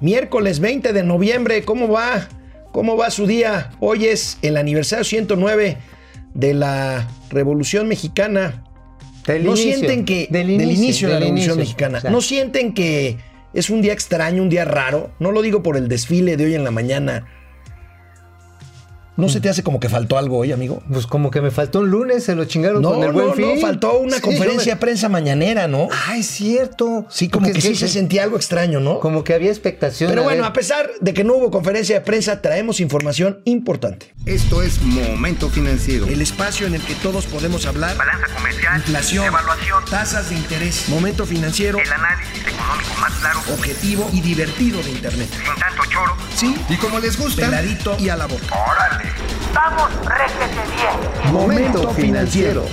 Miércoles 20 de noviembre, ¿cómo va? ¿Cómo va su día? Hoy es el aniversario 109 de la Revolución Mexicana. Del no inicio, sienten que del del inicio, de la Revolución inicio, Mexicana, no sienten que es un día extraño, un día raro. No lo digo por el desfile de hoy en la mañana. ¿No Mm. se te hace como que faltó algo hoy, amigo? Pues como que me faltó un lunes, se lo chingaron No, con el no, buen no, fin. faltó una Sí, conferencia de prensa mañanera, ¿no? Ah, es cierto. Sí, como Porque que sí se sentía algo extraño, ¿no? Como que había expectación. Pero a bueno, ver. a pesar de que no hubo conferencia de prensa, traemos información importante. Esto es Momento Financiero. El espacio en el que todos podemos hablar. balanza comercial, Inflación, evaluación, tasas de interés, momento financiero, el análisis económico más claro, objetivo y divertido de Internet. sin tanto choro. Sí, Y como les gusta, peladito y a la boca. ¡Órale! ¡Vamos! Momento Financiero.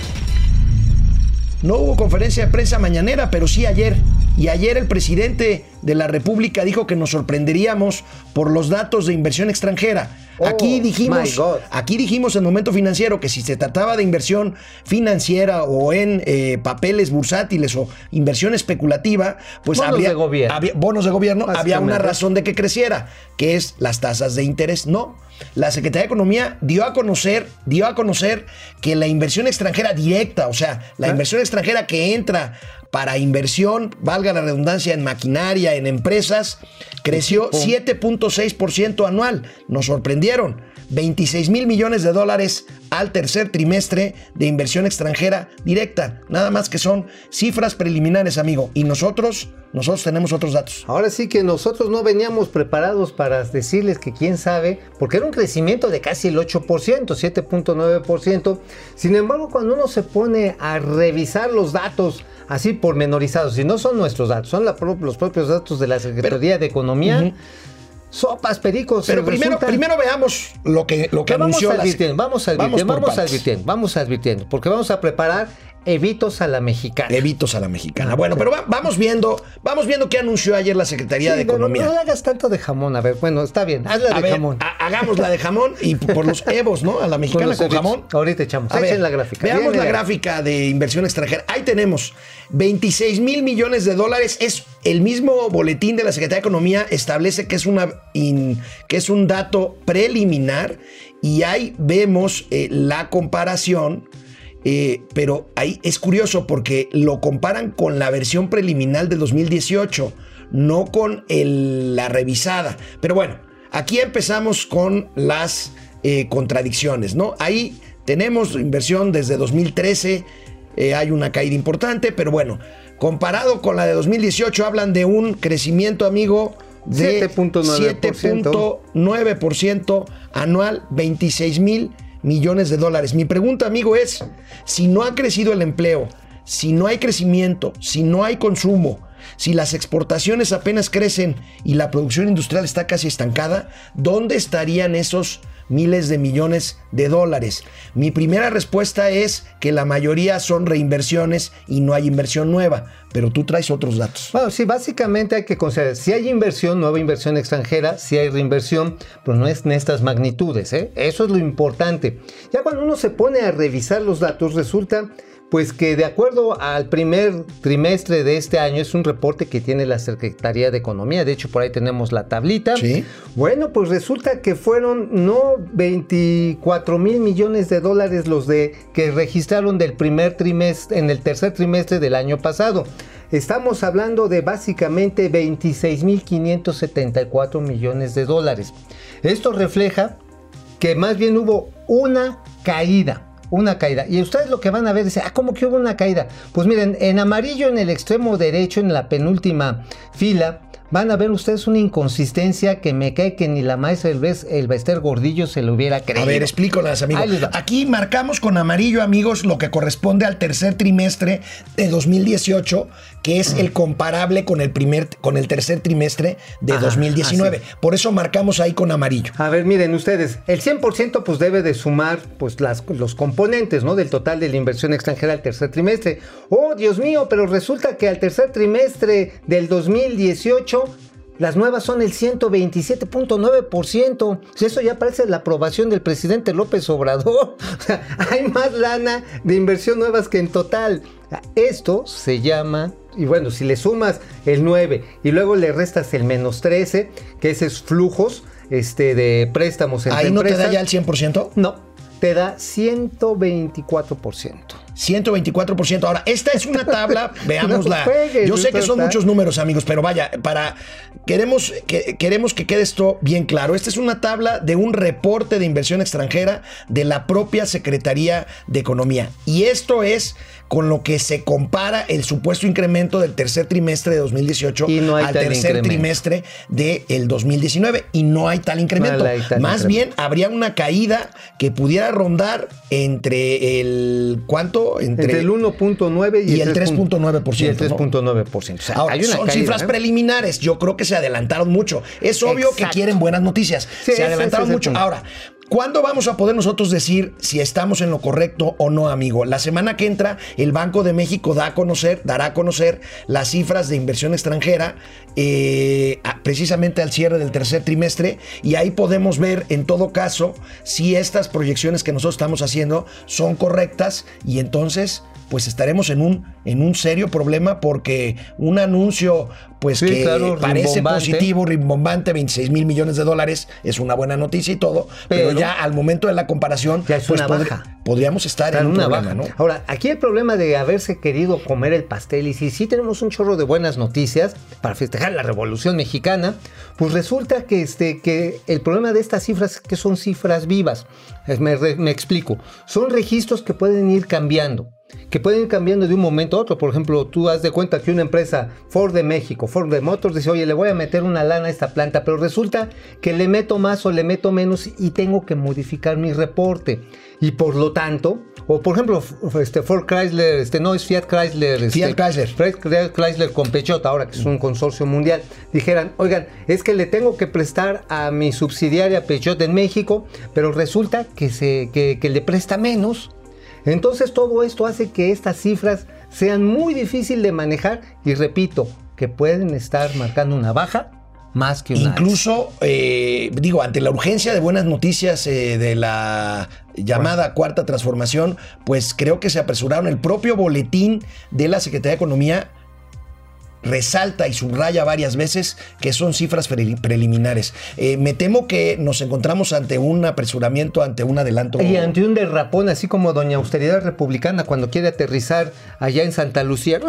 No hubo conferencia de prensa mañanera, pero sí ayer. Y ayer el presidente de la República dijo que nos sorprenderíamos por los datos de inversión extranjera. Oh, aquí dijimos, aquí dijimos en momento financiero que si se trataba de inversión financiera o en eh, papeles bursátiles o inversión especulativa, pues Bonos habría, de gobierno. había- bonos de gobierno, había una razón de que creciera, que es las tasas de interés. No, la Secretaría de Economía dio a conocer, dio a conocer que la inversión extranjera directa, o sea, la ¿Ah? inversión extranjera que entra para inversión, valga la redundancia, en maquinaria, en empresas, creció 7.6% anual. Nos sorprendieron. 26 mil millones de dólares al tercer trimestre de inversión extranjera directa. Nada más que son cifras preliminares, amigo. Y nosotros, nosotros tenemos otros datos. Ahora sí que nosotros no veníamos preparados para decirles que quién sabe, porque era un crecimiento de casi el 8%, 7.9%. Sin embargo, cuando uno se pone a revisar los datos así pormenorizados, y no son nuestros datos, son la pro- los propios datos de la Secretaría de Economía, sopas, pericos. Pero primero, primero veamos lo que, lo que vamos anunció la advirtiendo, vamos advirtiendo, vamos, partes. advirtiendo, vamos advirtiendo, porque vamos a preparar evitos a la mexicana. Evitos a la mexicana. Bueno, pero va- vamos viendo, vamos viendo qué anunció ayer la Secretaría Sí, de Economía. No le hagas tanto de jamón, a ver, bueno, está bien, hazla A de ver, jamón. ha- hagamos la de jamón y por los evos, ¿no? A la mexicana con, jamón. Ahorita echamos. A ver, Echen la gráfica. Veamos la gráfica de inversión extranjera. Ahí tenemos 26 mil millones de dólares. Es el mismo boletín de la Secretaría de Economía establece que es una in- que es un dato preliminar y ahí vemos eh, la comparación. Eh, pero ahí es curioso porque lo comparan con la versión preliminar del 2018, no con el- la revisada. Pero bueno, aquí empezamos con las eh, contradicciones, ¿no? Ahí tenemos inversión desde 2013, eh, hay una caída importante, pero bueno, comparado con la de 2018 hablan de un crecimiento, amigo, de 7.9%. 7.9% anual, 26 mil millones de dólares. Mi pregunta, amigo, es, si no ha crecido el empleo, si no hay crecimiento, si no hay consumo, si las exportaciones apenas crecen y la producción industrial está casi estancada, ¿dónde estarían esos miles de millones de dólares? Mi primera respuesta es que la mayoría son reinversiones y no hay inversión nueva, pero tú traes otros datos. Bueno, sí, básicamente hay que considerar, si hay inversión, nueva inversión extranjera, si hay reinversión, pero no es en estas magnitudes, ¿eh? Eso es lo importante. Ya cuando uno se pone a revisar los datos, resulta pues que de acuerdo al primer trimestre de este año, es un reporte que tiene la Secretaría de Economía, de hecho por ahí tenemos la tablita. Sí. Bueno, pues resulta que fueron no 24 mil millones de dólares los de que registraron del primer trimestre, en el tercer trimestre del año pasado. Estamos hablando de básicamente 26 mil 574 millones de dólares. Esto refleja que más bien hubo una caída. Una caída. Y ustedes lo que van a ver es, ah, ¿cómo que hubo una caída? Pues miren, en amarillo en el extremo derecho, en la penúltima fila, van a ver ustedes una inconsistencia que me cae que ni la maestra el Bester Gordillo se lo hubiera creído. A ver, explícolas, amigo. Ahí les va. Aquí marcamos con amarillo, amigos, lo que corresponde al tercer trimestre de 2018, que es el comparable con el primer, con el tercer trimestre de Ajá, 2019. Por eso marcamos ahí con amarillo. A ver, miren ustedes, el 100% pues debe de sumar pues las, los componentes, ¿no? Del total de la inversión extranjera al tercer trimestre. Oh, Dios mío, pero resulta que al tercer trimestre del 2018 las nuevas son el 127.9%. Eso ya parece la aprobación del presidente López Obrador. O sea, hay más lana de inversión nuevas que en total. Esto se llama y bueno, si le sumas el 9 y luego le restas el menos 13, que ese es flujos este, de préstamos entre Ahí no te da ya el 100%. No, te da 124%. 124%. Ahora, esta es una tabla, veámosla. No juegues, Yo sé que son muchos números, amigos, pero vaya, para queremos que queremos que quede esto bien claro. Esta es una tabla de un reporte de inversión extranjera de la propia Secretaría de Economía. Y esto es con lo que se compara el supuesto incremento del tercer trimestre de 2018 Y no al tercer incremento. trimestre del 2019 y no hay tal incremento. No hay tal Más incremento. bien habría una caída que pudiera rondar entre el ¿cuánto? Entre, el 1.9 y, y el 3.9%, Y el ¿no? 3.9%. O sea, Ahora, hay una son caída, cifras ¿eh? preliminares. Yo creo que se adelantaron mucho. Es obvio que quieren buenas noticias. Sí, se adelantaron mucho. Ahora, ¿cuándo vamos a poder nosotros decir si estamos en lo correcto o no, amigo? La semana que entra, el Banco de México da a conocer, dará a conocer las cifras de inversión extranjera eh, precisamente al cierre del tercer trimestre y ahí podemos ver en todo caso si estas proyecciones que nosotros estamos haciendo son correctas y entonces pues estaremos en un, en un serio problema porque un anuncio pues Sí, que claro, parece positivo, rimbombante, 26 mil millones de dólares, es una buena noticia y todo, pero, Pero- ya al momento de la comparación Ya es pues una podr- baja. podríamos estar Está en un una problema, baja. ¿no? Ahora, aquí el problema de haberse querido comer el pastel y si sí tenemos un chorro de buenas noticias para festejar la Revolución Mexicana, pues resulta que, este, que el problema de estas cifras es que son cifras vivas. Me explico. Son registros que pueden ir cambiando. Que pueden ir cambiando de un momento a otro. Por ejemplo, tú haz de cuenta que una empresa, Ford de México, Ford de Motors, dice, oye, le voy a meter una lana a esta planta, pero resulta que le meto más o le meto menos y tengo que modificar mi reporte. Y por lo tanto, o por ejemplo, este Ford Chrysler, este no es Fiat Chrysler, este, Fiat Chrysler. Fiat Chrysler con Peugeot, ahora que es un consorcio mundial, dijeran, oigan, es que le tengo que prestar a mi subsidiaria Peugeot en México, pero resulta que, se, que, que le presta menos. Entonces todo esto hace que estas cifras sean muy difíciles de manejar y repito, que pueden estar marcando una baja más que una. Incluso, eh, digo, ante la urgencia de buenas noticias eh, de la llamada cuarta transformación, pues creo que se apresuraron. El propio boletín de la Secretaría de Economía resalta y subraya varias veces que son cifras pre- preliminares. Eh, me temo que nos encontramos ante un apresuramiento, ante un adelanto. Y ante un derrapón, así como Doña Austeridad Republicana cuando quiere aterrizar allá en Santa Lucía.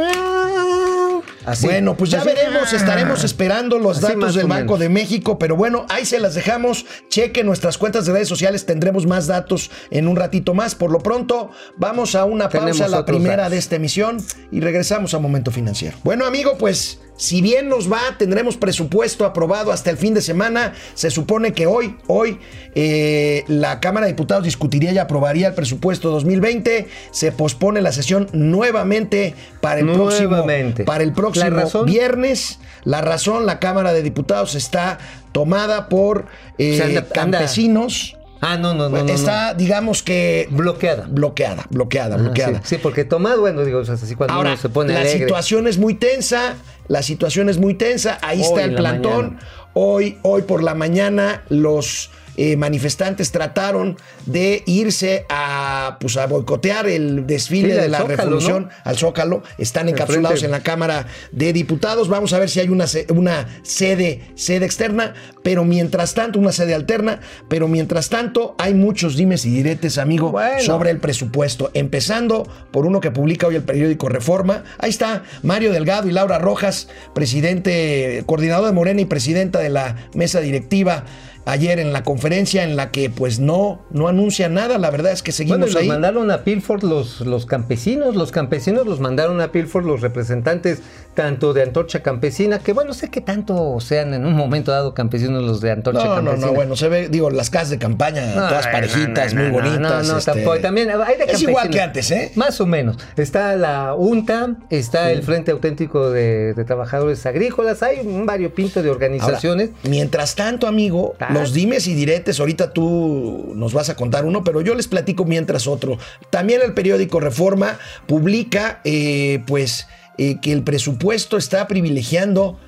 Así. Bueno, pues ya veremos, estaremos esperando los Así datos del Banco de México, pero bueno, ahí se las dejamos. Cheque nuestras cuentas de redes sociales, tendremos más datos en un ratito más. Por lo pronto, vamos a una Tenemos pausa, la primera datos. de esta emisión, y regresamos a Momento Financiero. Bueno, amigo, pues si bien nos va, tendremos presupuesto aprobado hasta el fin de semana. Se supone que hoy, hoy, eh, la Cámara de Diputados discutiría y aprobaría el presupuesto 2020. Se pospone la sesión nuevamente para el próximo, Nuevamente. para el próximo ¿La razón? viernes. La razón, la Cámara de Diputados está tomada por eh, O sea, anda- anda- campesinos. Ah, no, no, no. no, no. está, digamos que bloqueada. bloqueada, bloqueada, Ah, bloqueada. Sí, sí, porque tomado, bueno, digo, o sea, así cuando Ahora, uno se pone la alegre. situación es muy tensa, la situación es muy tensa, ahí Hoy está el la plantón. mañana. Hoy, hoy por la mañana los eh, manifestantes trataron de irse a, pues, a boicotear el desfile Sí, de la Zócalo, revolución ¿no? al Zócalo. Están encapsulados en la Cámara de Diputados. Vamos a ver si hay una, una sede, sede externa, pero mientras tanto, una sede alterna, pero mientras tanto hay muchos dimes y diretes, amigo, Bueno. sobre el presupuesto. Empezando por uno que publica hoy el periódico Reforma. Ahí está Mario Delgado y Laura Rojas, presidente, coordinador de Morena y presidenta de la mesa directiva. Ayer en la conferencia en la que pues no, no anuncia nada, la verdad es que seguimos Bueno, los ahí. mandaron a Pilford los, los campesinos, los campesinos los mandaron a Pilford los representantes tanto de Antorcha Campesina, que bueno, sé que tanto sean en un momento dado campesinos los de Antorcha No, no, Campesina. no, bueno, se ve, digo, las casas de campaña, No, todas no, parejitas, no, no, muy no, bonitas. No, no, este, tampoco. También hay de es igual que antes, ¿eh? Más o menos. Está la UNTA, está el Frente Auténtico de, de Trabajadores Agrícolas, hay un variopinto de Ahora, organizaciones. mientras tanto, amigo. Los dimes y diretes, ahorita tú nos vas a contar uno, pero yo les platico mientras otro. También el periódico Reforma publica, eh, pues, eh, que el presupuesto está privilegiando,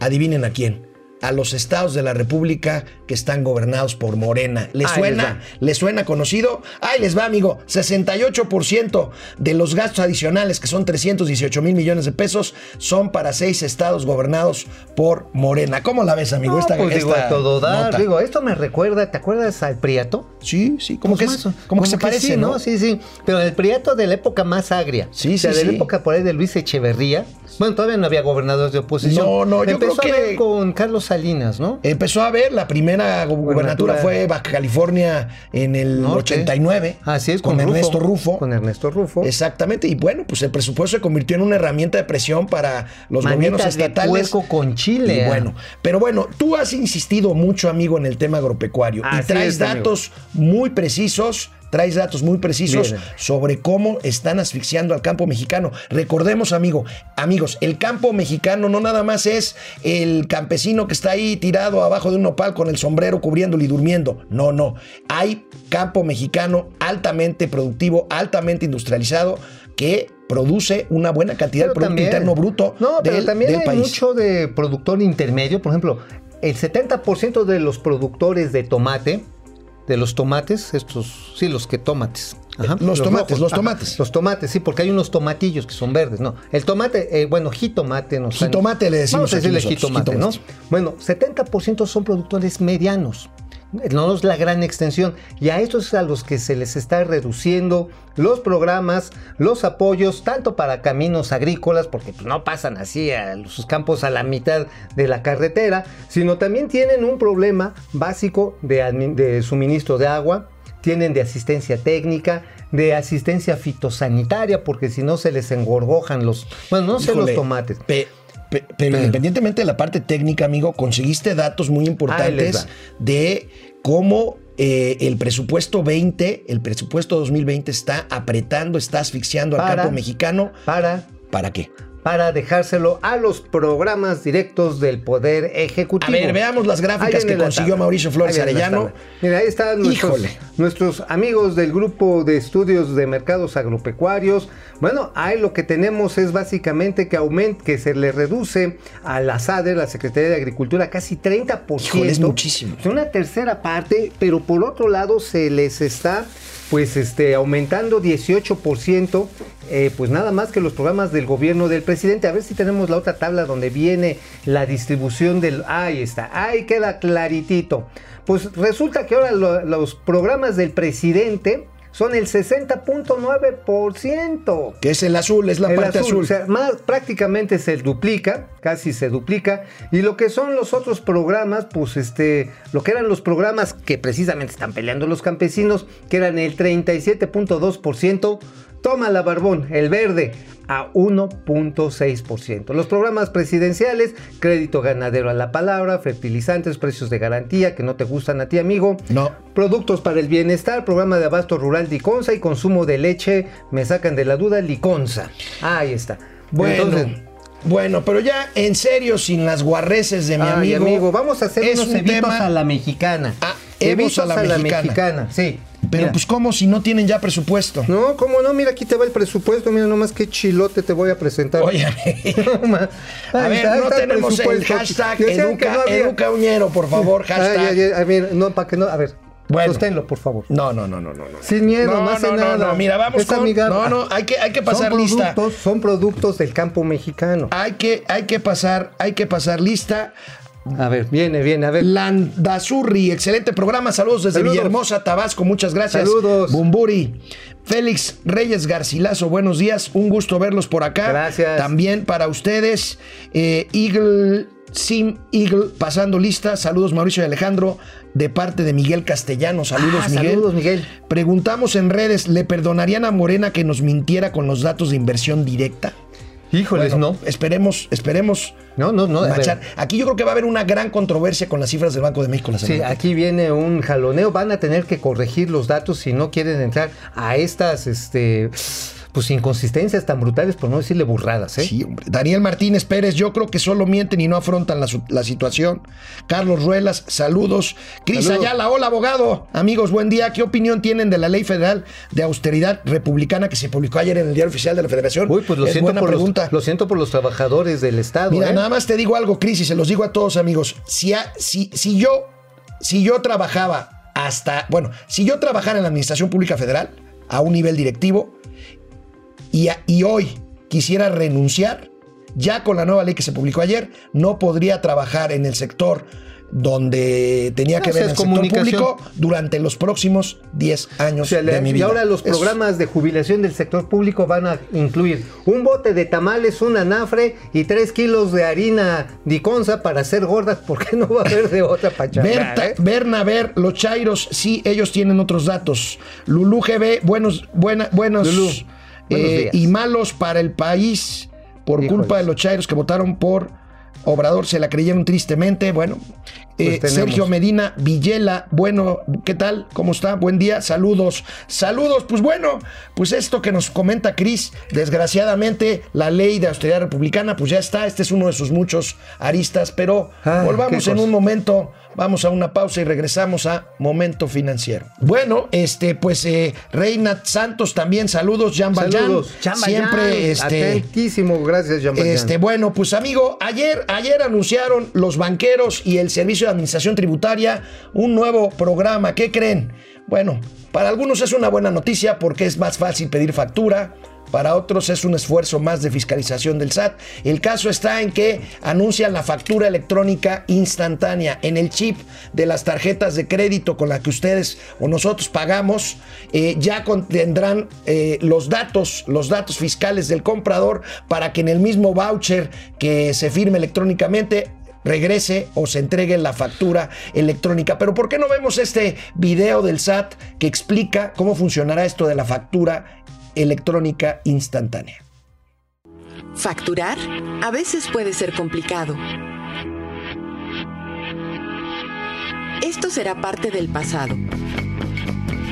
adivinen a quién, a los estados de la República que están gobernados por Morena. ¿Les Ahí suena? les ¿Les suena conocido? Ahí les va, amigo. 68% de los gastos adicionales, que son 318 mil millones de pesos, son para seis estados gobernados por Morena. ¿Cómo la ves, amigo? No, esta, pues digo, esta a todo dar. nota? Digo, esto me recuerda, ¿te acuerdas al Priato? Sí, sí, como que, Pues es- más, como que se parece, sí, ¿no? Sí, sí. Pero el Priato de la época más agria. Sí, O sea, sí, de la sí. época por ahí de Luis Echeverría. Bueno, todavía no había gobernadores de oposición. No, no, yo Empezó creo a ver que- con Carlos Salinas, ¿no? Empezó a ver, la primera gu- gubernatura fue Baja California en el Norte. 89. Así es, con, con, Ernesto Rufo. Con Ernesto Rufo. Exactamente, y bueno, pues el presupuesto se convirtió en una herramienta de presión para los gobiernos estatales. con chile. Y bueno, pero bueno, tú has insistido mucho, amigo, en el tema agropecuario y traes es, amigo. datos muy precisos. Traes datos muy precisos Bien. sobre cómo están asfixiando al campo mexicano. Recordemos, amigo, amigos, el campo mexicano no nada más es el campesino que está ahí tirado abajo de un nopal con el sombrero cubriéndolo y durmiendo. No, no. Hay campo mexicano altamente productivo, altamente industrializado, que produce una buena cantidad de Producto también- Interno Bruto No, pero del, también del hay país. mucho de productor intermedio. Por ejemplo, el 70% de los productores de tomate, de los tomates, estos, sí, los que tomates. Ajá, Los tomates, los ajá, tomates. los tomates, sí, porque hay unos tomatillos que son verdes, ¿no. El tomate, eh, bueno, jitomate, no sé. Jitomate le decimos Vamos a decirle jitomate, jitomate. ¿no? Bueno, 70% son productores medianos. No es la gran extensión. Y a estos es a los que se les está reduciendo los programas, los apoyos, tanto para caminos agrícolas, porque pues, no pasan así a sus campos a la mitad de la carretera, sino también tienen un problema básico de suministro de agua, tienen de asistencia técnica, de asistencia fitosanitaria, porque si no se les engorgojan los, bueno, no sé los tomates. pe- pe- pero, independientemente de la parte técnica, amigo, conseguiste datos muy importantes de cómo eh, el presupuesto 20, el presupuesto 2020 está apretando, está asfixiando al Para- campo mexicano. Para ¿Para qué? Para dejárselo a los programas directos del Poder A Ejecutivo. ver, veamos las gráficas que la consiguió tabla. Mauricio Flores Ahí Arellano. Mira, ahí están nuestros, amigos del grupo de estudios de mercados agropecuarios. Bueno, ahí lo que tenemos es básicamente que aumenta, que se le reduce a la SADE, la Secretaría de Agricultura, casi 30%. Híjole, es muchísimo. Una tercera parte, pero por otro lado se les está pues este aumentando 18%, eh, pues nada más que los programas del gobierno del presidente. A ver si tenemos la otra tabla donde viene la distribución del... Ahí está, ahí queda claritito. Pues resulta que ahora lo- los programas del presidente son el 60.9%. Que es el azul, es la El parte azul. O sea, más, prácticamente se duplica, casi se duplica. Y lo que son los otros programas, pues este, lo que eran los programas que precisamente están peleando los campesinos, que eran el 37.2%, toma la barbón, el verde, a 1.6%. Los programas presidenciales, crédito ganadero a la palabra, fertilizantes, precios de garantía que no te gustan a ti, amigo. No. Productos para el bienestar, programa de abasto rural Liconza y consumo de leche, me sacan de la duda, Liconza. Ahí está. Bueno, Entonces, bueno, pero ya en serio, sin las guarreces de mi ay, amigo. vamos a hacer unos un evitos tema- a la mexicana. Ah, evos a la mexicana. sí. Pero Mira. pues cómo si no tienen ya presupuesto. No, ¿cómo no? Mira, aquí te va el presupuesto. Mira nomás qué chilote te voy a presentar. Oye, No, a ver, no tenemos el hashtag educa, no educa Uñero, por favor, hashtag. Ay, ay, ay, a ver, no, para que no. A ver, Bueno. sosténlo, por favor. No, no, no, no, no. Sin miedo, no, no, hace no, nada. no, no, mira, vamos con... No, no, hay que, hay que pasar son lista. Productos, son productos del campo mexicano. Hay que, hay que pasar, hay que pasar lista. A ver, viene, viene, a ver. Landazurri, excelente programa. Saludos desde Saludos. Villahermosa, Tabasco. Muchas gracias. Saludos. Bumburi. Félix Reyes Garcilaso, buenos días. Un gusto verlos por acá. Gracias. También para ustedes. Eh, Eagle Sim Eagle, pasando lista. Saludos, Mauricio y Alejandro, de parte de Miguel Castellano. Saludos, Ah, Miguel. saludos, Miguel. Preguntamos en redes: ¿le perdonarían a Morena que nos mintiera con los datos de inversión directa? Híjoles, Bueno, no. Esperemos, esperemos. No, no, no. Aquí yo creo que va a haber una gran controversia con las cifras del Banco de México la Sí, aquí viene un jaloneo. Van a tener que corregir los datos si no quieren entrar a estas, este, pues inconsistencias tan brutales, por no decirle burradas, ¿eh? Sí, hombre. Daniel Martínez Pérez, yo creo que solo mienten y no afrontan la, la situación. Carlos Ruelas, saludos. Cris Saludos. Ayala, hola abogado. Amigos, buen día. ¿Qué opinión tienen de la ley federal de austeridad republicana que se publicó ayer en el Diario Oficial de la Federación? Uy, pues lo es siento, buena por pregunta. los, lo siento por los trabajadores del Estado. Mira, ¿eh? nada más te digo algo, Cris, y se los digo a todos, amigos. Si, a- si, si yo, si yo trabajaba hasta, bueno, si yo trabajara en la Administración Pública Federal a un nivel directivo y, y hoy quisiera renunciar, ya con la nueva ley que se publicó ayer, no podría trabajar en el sector donde tenía que ver el sector público durante los próximos 10 años O sea, de mi y vida. ahora los programas de jubilación del sector público van a incluir un bote de tamales, un anafre y tres kilos de harina diconza para hacer gordas, porque no va a haber de otra pachanga. ¿eh? Bernaber, los Chairos, sí, ellos tienen otros datos. Lulú GB, buenos, buena, buenos, Lulú, eh, y malos para el país por Híjoles. culpa de los Chairos que votaron por Obrador, se la creyeron tristemente. Bueno, eh, Pues. Sergio Medina Villela, bueno, ¿qué tal? ¿Cómo está? Buen día, saludos. Saludos, pues bueno, pues esto que nos comenta Cris, desgraciadamente la ley de austeridad republicana, pues ya está, este es uno de sus muchos aristas, pero Ay, volvamos en un momento, vamos a una pausa y regresamos a Momento Financiero. Bueno, este, pues eh, Reina Santos también, saludos, Jan. Saludos. Ya. Siempre, este, Atentísimo, gracias, Jean Valjean. este, bueno, pues amigo, ayer, ayer anunciaron los banqueros y el Servicio de Administración Tributaria un nuevo programa. ¿Qué creen? Bueno, para algunos es una buena noticia porque es más fácil pedir factura. Para otros es un esfuerzo más de fiscalización del SAT. El caso está en que anuncian la factura electrónica instantánea en el chip de las tarjetas de crédito con la que ustedes o nosotros pagamos. eh, ya contendrán eh, los datos, los datos fiscales del comprador para que en el mismo voucher que se firme electrónicamente regrese o se entregue la factura electrónica. Pero ¿por qué no vemos este video del SAT que explica cómo funcionará esto de la factura electrónica instantánea? Facturar a veces puede ser complicado. Esto será parte del pasado.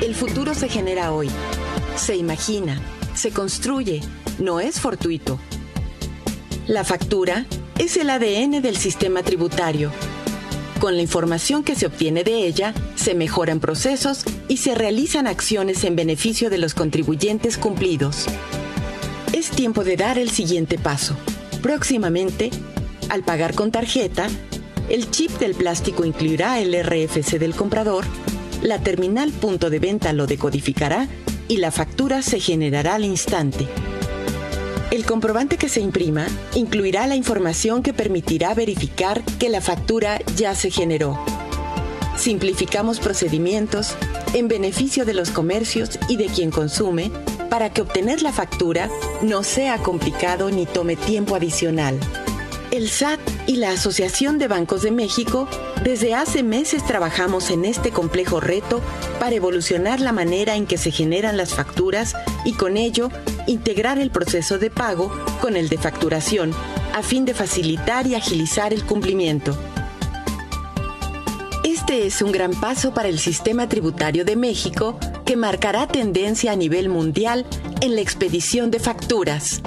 El futuro se genera hoy. Se imagina, se construye, no es fortuito. La factura es el ADN del sistema tributario. Con la información que se obtiene de ella, se mejoran procesos y se realizan acciones en beneficio de los contribuyentes cumplidos. Es tiempo de dar el siguiente paso. Próximamente, al pagar con tarjeta, el chip del plástico incluirá el RFC del comprador, la terminal punto de venta lo decodificará y la factura se generará al instante. El comprobante que se imprima incluirá la información que permitirá verificar que la factura ya se generó. Simplificamos procedimientos en beneficio de los comercios y de quien consume para que obtener la factura no sea complicado ni tome tiempo adicional. El SAT y la Asociación de Bancos de México desde hace meses trabajamos en este complejo reto para evolucionar la manera en que se generan las facturas y con ello integrar el proceso de pago con el de facturación a fin de facilitar y agilizar el cumplimiento. Este es un gran paso para el sistema tributario de México que marcará tendencia a nivel mundial en la expedición de facturas.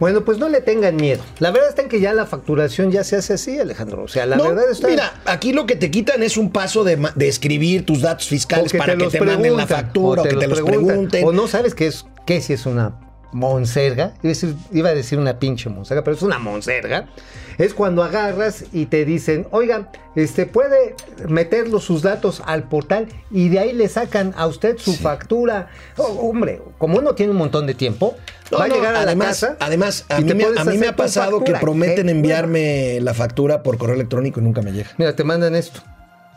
Bueno, pues no le tengan miedo. La verdad está en que ya la facturación ya se hace así, Alejandro. O sea, la No, verdad está. Mira, aquí lo que te quitan es un paso de, de escribir tus datos fiscales o para que te manden la factura o, que te los pregunten. O no sabes qué es, qué si es una monserga. Iba a decir, una pinche monserga, pero es una monserga. Es cuando agarras y te dicen, oiga, este puede meter los- sus datos al portal y de ahí le sacan a usted su factura. Oh, hombre, como uno tiene un montón de tiempo, No, va a no, llegar a además, la casa. además a mí, me, puedes a mí me hacer ha pasado que factura. prometen enviarme la factura por correo electrónico y nunca me llega. Mira, te mandan esto.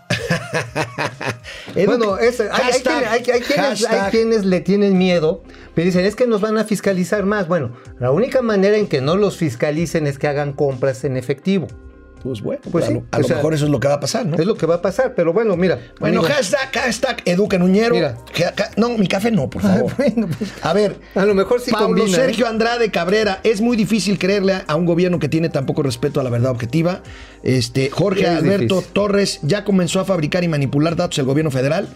Bueno, es- hay, hay hashtag, quien- hay- hay quienes, hay hashtag. quienes le tienen miedo, pero dicen, es que nos van a fiscalizar más. Bueno, la única manera en que no los fiscalicen es que hagan compras en efectivo. Pues bueno, Pues a sí, lo, a o lo sea, mejor eso es lo que va a pasar, ¿no? Es lo que va a pasar, pero bueno, mira. Bueno, amigo, hashtag, hashtag, Educa Nuñero. Mira. No, mi café no, por favor. bueno, pues, A ver, a lo mejor sí Pablo combina, ¿eh? Sergio Andrade Cabrera, es muy difícil creerle a un gobierno que tiene tan poco respeto a la verdad objetiva. Este, Jorge Alberto difícil. Torres ya comenzó a fabricar y manipular datos el gobierno federal.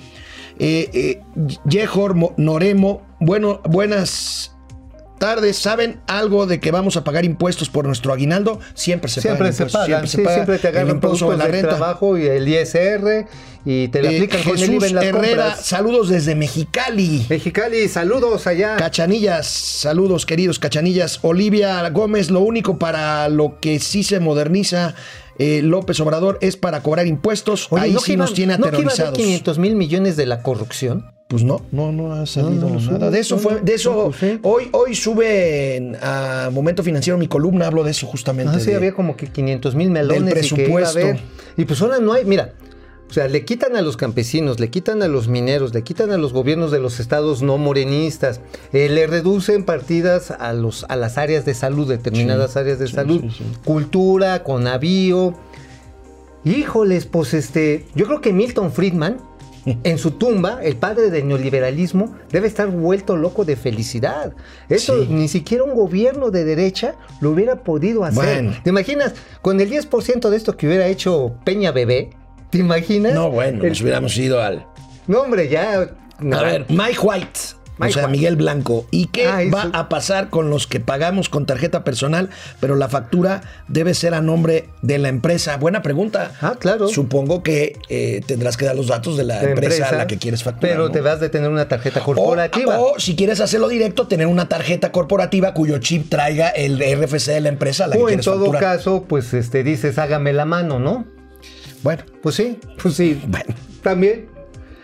Eh, eh, Yehor Noremo, bueno, buenas tardes. ¿Saben algo de que vamos a pagar impuestos por nuestro aguinaldo? Siempre se Siempre pagan se pagan, sí, paga siempre te el agarran impuesto sobre productos la de renta. trabajo y el ISR y te lo Eh, aplican con el IVA en las Herrera, compras. saludos desde Mexicali. Mexicali, saludos allá. Cachanillas, saludos queridos cachanillas. Olivia Gómez, lo único para lo que sí se moderniza eh, López Obrador es para cobrar impuestos. Oye, Ahí ¿no sí nos tiene ¿no que iba a haber aterrorizados. 500 mil millones de la corrupción? Pues no, no, no ha salido No, no, nada. de eso fue, de eso, pues sí. hoy, hoy sube en- a Momento Financiero mi columna, hablo de eso justamente. Ah, sí, de- había como que 500 mil melones del y que iba a presupuesto. haber. Y pues ahora no hay, mira, o sea, le quitan a los campesinos, le quitan a los mineros, le quitan a los gobiernos de los estados no morenistas, eh, le reducen partidas a, los, a las áreas de salud, determinadas áreas de salud, sí, cultura, con avío. Híjoles, pues este, yo creo que Milton Friedman, en su tumba, el padre del neoliberalismo, debe estar vuelto loco de felicidad. Eso Sí. ni siquiera un gobierno de derecha lo hubiera podido hacer. Bueno. ¿Te imaginas? Con el 10% de esto que hubiera hecho Peña Bebé, ¿te imaginas? No, bueno, El- nos hubiéramos ido al. No, hombre, ya. A ver, Mike White. O sea. Miguel Blanco. ¿Y qué Ah, va a pasar con los que pagamos con tarjeta personal, pero la factura debe ser a nombre de la empresa? Buena pregunta. Ah, claro. Supongo que eh, tendrás que dar los datos de la de empresa, a la que quieres facturar. Pero ¿no? te vas de tener una tarjeta corporativa. O, si quieres hacerlo directo, tener una tarjeta corporativa cuyo chip traiga el RFC de la empresa a la que O en quieres todo facturar. caso, pues este dices, hágame la mano, ¿no? Bueno, Pues sí, pues sí. Bueno. También.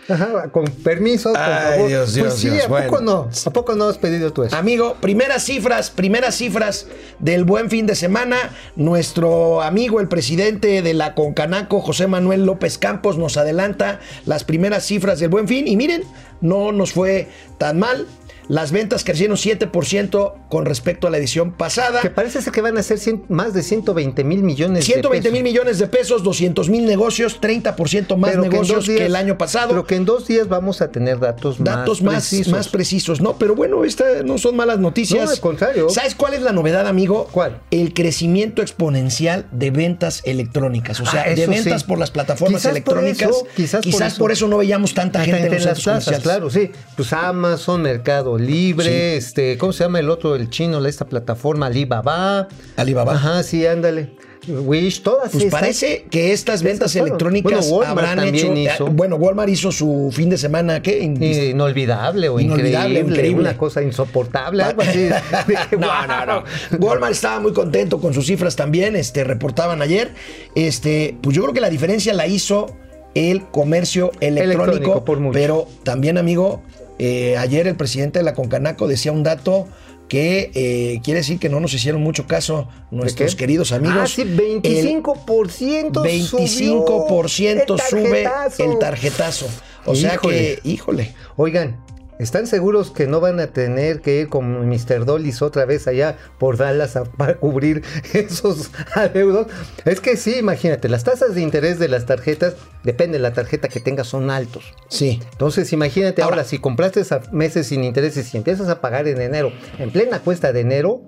Ajá, con permiso, por Ay, favor. Dios, Dios, pues sí, Dios, ¿a poco bueno. no? ¿A poco no has pedido tú eso? Amigo, primeras cifras, primeras cifras del buen fin de semana. Nuestro amigo, el presidente de la Concanaco, José Manuel López Campos, nos adelanta las primeras cifras del buen fin. Y miren, no nos fue tan mal. Las ventas crecieron 7% con respecto a la edición pasada. Que parece ser que van a ser más de 120 mil millones 120 de mil millones de pesos, 200 mil negocios, 30% más Pero negocios días- que el año pasado. Pero que en dos días vamos a tener datos, datos más, precisos. más precisos. No, pero bueno, estas no son malas noticias. No, al contrario. ¿Sabes cuál es la novedad, amigo? ¿Cuál? El crecimiento exponencial de ventas electrónicas. O sea, Ah, de ventas sí. por las plataformas Quizás por electrónicas. eso, quizás por eso. no veíamos tanta gente en, las plazas, claro, sí. Pues Amazon, Mercado Libre, este, ¿cómo se llama el otro, el chino, esta plataforma Alibaba? Alibaba. Ajá, sí, ándale. Wish, todas Pues estas. parece que estas ventas electrónicas Bueno, habrán hecho. también hizo. eh, Bueno, Walmart hizo su fin de semana, ¿qué? In- Inolvidable o Inolvidable, increíble, increíble. una cosa insoportable, algo así. no, no, no. Walmart estaba muy contento con sus cifras también, este, reportaban ayer. Este, pues yo creo que la diferencia la hizo el comercio electrónico, Electrónico, por mucho. pero también, amigo, eh, ayer el presidente de la Concanaco decía un dato que eh, quiere decir que no nos hicieron mucho caso nuestros queridos amigos. Ah, sí, El 25% 25% subió sube el tarjetazo. el tarjetazo. O sea Híjole. que, híjole. Oigan, ¿están seguros que no van a tener que ir con Mr. Dollis otra vez allá por Dallas a- para cubrir esos adeudos? Es que sí, imagínate, las tasas de interés de las tarjetas, depende de la tarjeta que tengas, son altos. Sí. Entonces, imagínate ahora, Ahora- si compraste a meses sin intereses y empiezas a pagar en enero, en plena cuesta de enero,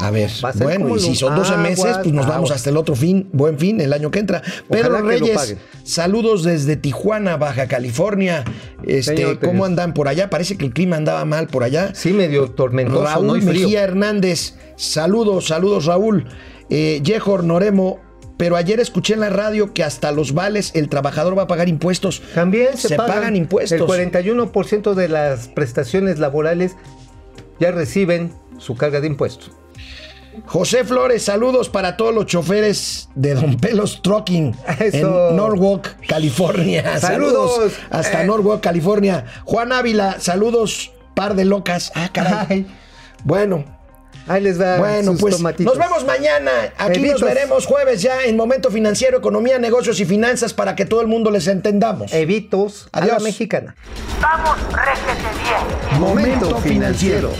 A ver, a bueno, y si son 12 meses, pues nos vamos aguas. hasta el otro fin, buen fin, el año que entra. Pedro Reyes, saludos desde Tijuana, Baja California. Este, Señor, ¿Cómo andan por allá? Parece que el clima andaba mal por allá. sí medio tormentoso, Raúl ¿no? Frío. Mejía Hernández, saludos, saludos Raúl. Eh, Yehor Noremo, pero ayer escuché en la radio que hasta los vales el trabajador va a pagar impuestos. También se, pagan, impuestos. El 41% de las prestaciones laborales ya reciben su carga de impuestos. José Flores, saludos para todos los choferes de Don Pelos Trucking Eso. en Norwalk, California. Saludos, Saludos. hasta Eh. Norwalk, California. Juan Ávila, saludos, par de locas. Ah, caray. Ay, Bueno, ahí les va bueno, sus pues tomatitos. nos vemos mañana. Aquí nos veremos jueves ya en Momento Financiero, Economía, Negocios y Finanzas para que todo el mundo les entendamos. Evitos a la Adiós. mexicana. Vamos, réjete bien. Momento financiero.